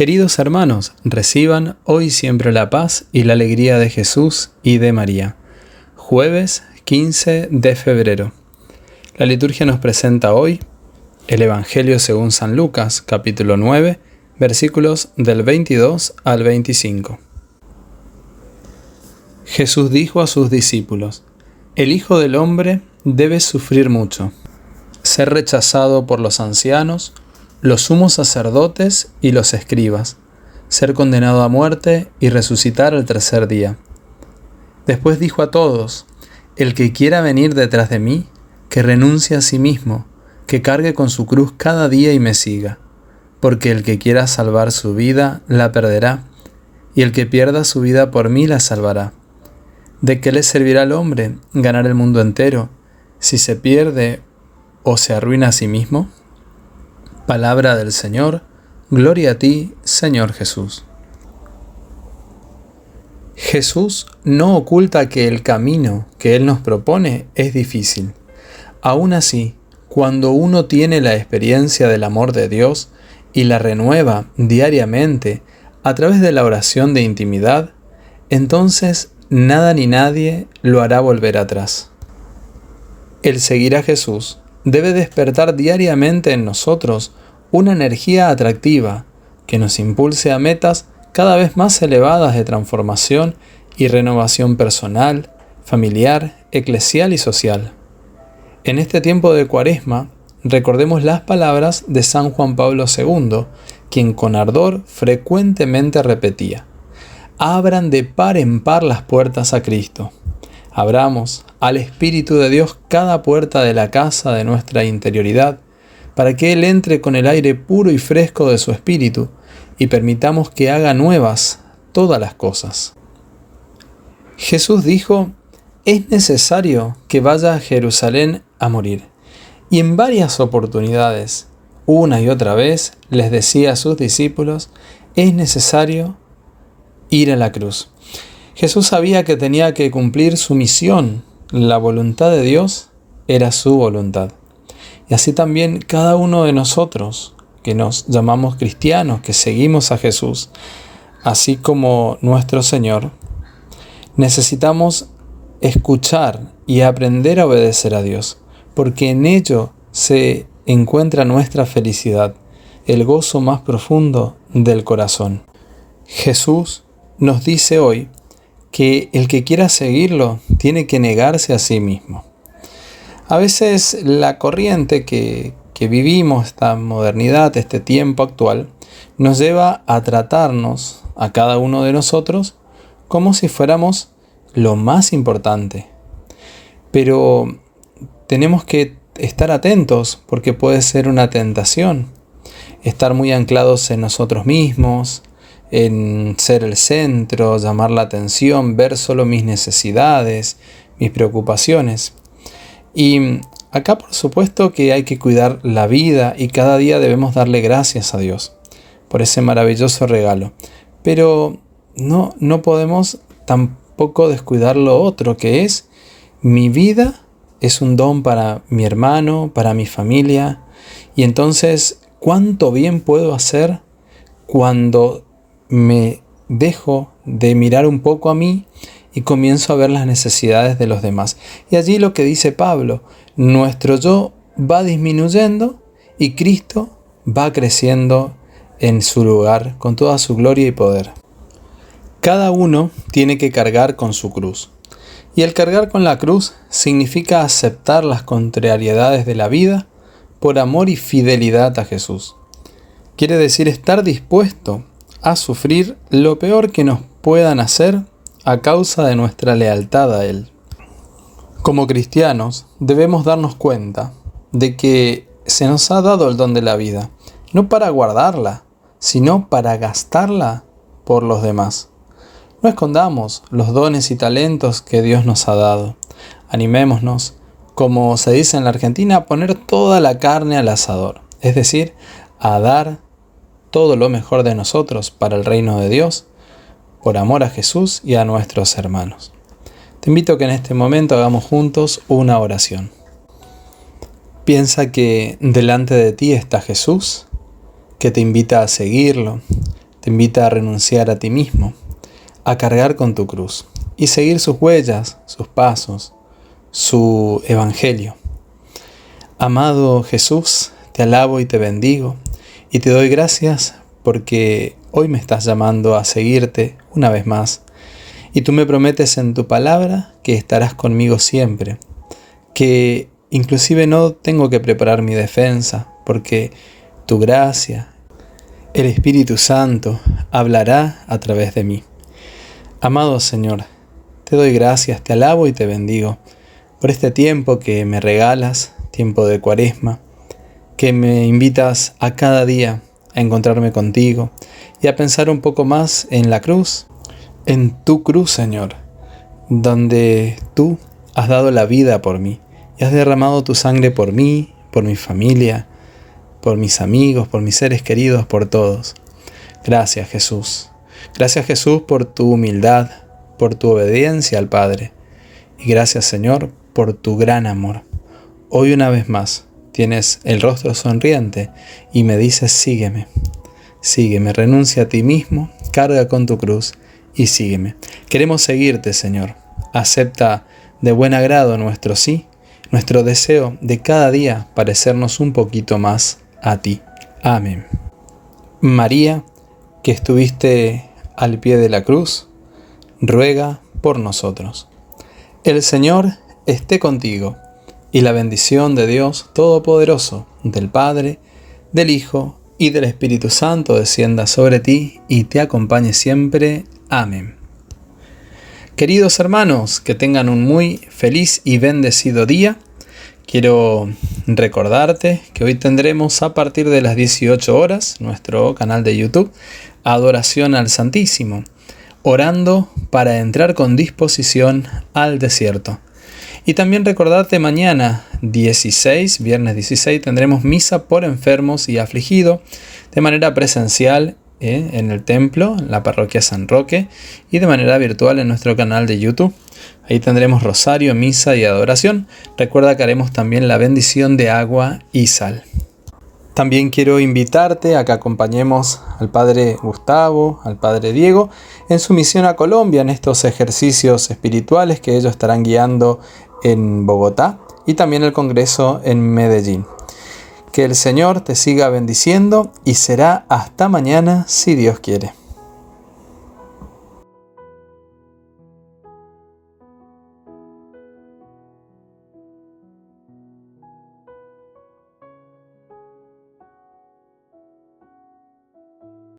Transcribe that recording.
Queridos hermanos, reciban hoy siempre la paz y la alegría de Jesús y de María. Jueves 15 de febrero. La liturgia nos presenta hoy el Evangelio según San Lucas, capítulo 9, versículos del 22 al 25. Jesús dijo a sus discípulos, El Hijo del Hombre debe sufrir mucho, ser rechazado por los ancianos, los sumos sacerdotes y los escribas, ser condenado a muerte y resucitar al tercer día. Después dijo a todos, el que quiera venir detrás de mí, que renuncie a sí mismo, que cargue con su cruz cada día y me siga, porque el que quiera salvar su vida la perderá, y el que pierda su vida por mí la salvará. ¿De qué le servirá al hombre ganar el mundo entero si se pierde o se arruina a sí mismo? Palabra del Señor, gloria a ti, Señor Jesús. Jesús no oculta que el camino que Él nos propone es difícil. Aún así, cuando uno tiene la experiencia del amor de Dios y la renueva diariamente a través de la oración de intimidad, entonces nada ni nadie lo hará volver atrás. El seguir a Jesús debe despertar diariamente en nosotros una energía atractiva que nos impulse a metas cada vez más elevadas de transformación y renovación personal, familiar, eclesial y social. En este tiempo de Cuaresma, recordemos las palabras de San Juan Pablo II, quien con ardor frecuentemente repetía, abran de par en par las puertas a Cristo. Abramos al Espíritu de Dios cada puerta de la casa de nuestra interioridad, para que Él entre con el aire puro y fresco de su Espíritu y permitamos que haga nuevas todas las cosas. Jesús dijo, es necesario que vaya a Jerusalén a morir. Y en varias oportunidades, una y otra vez, les decía a sus discípulos, es necesario ir a la cruz. Jesús sabía que tenía que cumplir su misión. La voluntad de Dios era su voluntad. Y así también cada uno de nosotros, que nos llamamos cristianos, que seguimos a Jesús, así como nuestro Señor, necesitamos escuchar y aprender a obedecer a Dios, porque en ello se encuentra nuestra felicidad, el gozo más profundo del corazón. Jesús nos dice hoy que el que quiera seguirlo tiene que negarse a sí mismo. A veces la corriente que, vivimos, esta modernidad, este tiempo actual, nos lleva a tratarnos a cada uno de nosotros como si fuéramos lo más importante. Pero tenemos que estar atentos porque puede ser una tentación. Estar muy anclados en nosotros mismos, en ser el centro, llamar la atención, ver solo mis necesidades, mis preocupaciones. Y acá por supuesto que hay que cuidar la vida y cada día debemos darle gracias a Dios por ese maravilloso regalo. Pero no, no podemos tampoco descuidar lo otro, que es mi vida es un don para mi hermano, para mi familia. Y entonces, ¿cuánto bien puedo hacer cuando me dejo de mirar un poco a mí comienzo a ver las necesidades de los demás. Y allí lo que dice Pablo, nuestro yo va disminuyendo y Cristo va creciendo en su lugar con toda su gloria y poder. Cada uno tiene que cargar con su cruz. Y el cargar con la cruz significa aceptar las contrariedades de la vida por amor y fidelidad a Jesús. Quiere decir estar dispuesto a sufrir lo peor que nos puedan hacer a causa de nuestra lealtad a Él. Como cristianos debemos darnos cuenta de que se nos ha dado el don de la vida, no para guardarla, sino para gastarla por los demás. No escondamos los dones y talentos que Dios nos ha dado. Animémonos, como se dice en la Argentina, a poner toda la carne al asador, es decir, a dar todo lo mejor de nosotros para el reino de Dios, por amor a Jesús y a nuestros hermanos. Te invito a que en este momento hagamos juntos una oración. Piensa que delante de ti está Jesús, que te invita a seguirlo, te invita a renunciar a ti mismo, a cargar con tu cruz y seguir sus huellas, sus pasos, su evangelio. Amado Jesús, te alabo y te bendigo y te doy gracias porque hoy me estás llamando a seguirte una vez más y tú me prometes en tu palabra que estarás conmigo siempre, que inclusive no tengo que preparar mi defensa porque tu gracia, el Espíritu Santo hablará a través de mí. Amado Señor, te doy gracias, te alabo y te bendigo por este tiempo que me regalas, tiempo de cuaresma, que me invitas a cada día a encontrarme contigo y a pensar un poco más en la cruz, en tu cruz, Señor, donde tú has dado la vida por mí y has derramado tu sangre por mí, por mi familia, por mis amigos, por mis seres queridos, por todos. Gracias Jesús. Gracias Jesús por tu humildad, por tu obediencia al Padre. Y gracias Señor por tu gran amor. Hoy una vez más tienes el rostro sonriente y me dices sígueme. Sígueme, renuncia a ti mismo, carga con tu cruz y sígueme. Queremos seguirte Señor. Acepta de buen agrado nuestro sí, nuestro deseo de cada día parecernos un poquito más a ti. Amén. María, que estuviste al pie de la cruz, ruega por nosotros. El Señor esté contigo, y la bendición de Dios Todopoderoso, del Padre, del Hijo y del Espíritu Santo descienda sobre ti y te acompañe siempre. Amén. Queridos hermanos, que tengan un muy feliz y bendecido día. Quiero recordarte que hoy tendremos a partir de las 18 horas nuestro canal de YouTube Adoración al Santísimo, orando para entrar con disposición al desierto. Y también recordarte mañana 16, viernes 16, tendremos misa por enfermos y afligidos de manera presencial ¿eh? en el templo, en la parroquia San Roque, y de manera virtual en nuestro canal de YouTube. Ahí tendremos rosario, misa y adoración. Recuerda que haremos también la bendición de agua y sal. También quiero invitarte a que acompañemos al Padre Gustavo, al Padre Diego, en su misión a Colombia, en estos ejercicios espirituales que ellos estarán guiando en Bogotá y también el Congreso en Medellín. Que el Señor te siga bendiciendo y será hasta mañana si Dios quiere.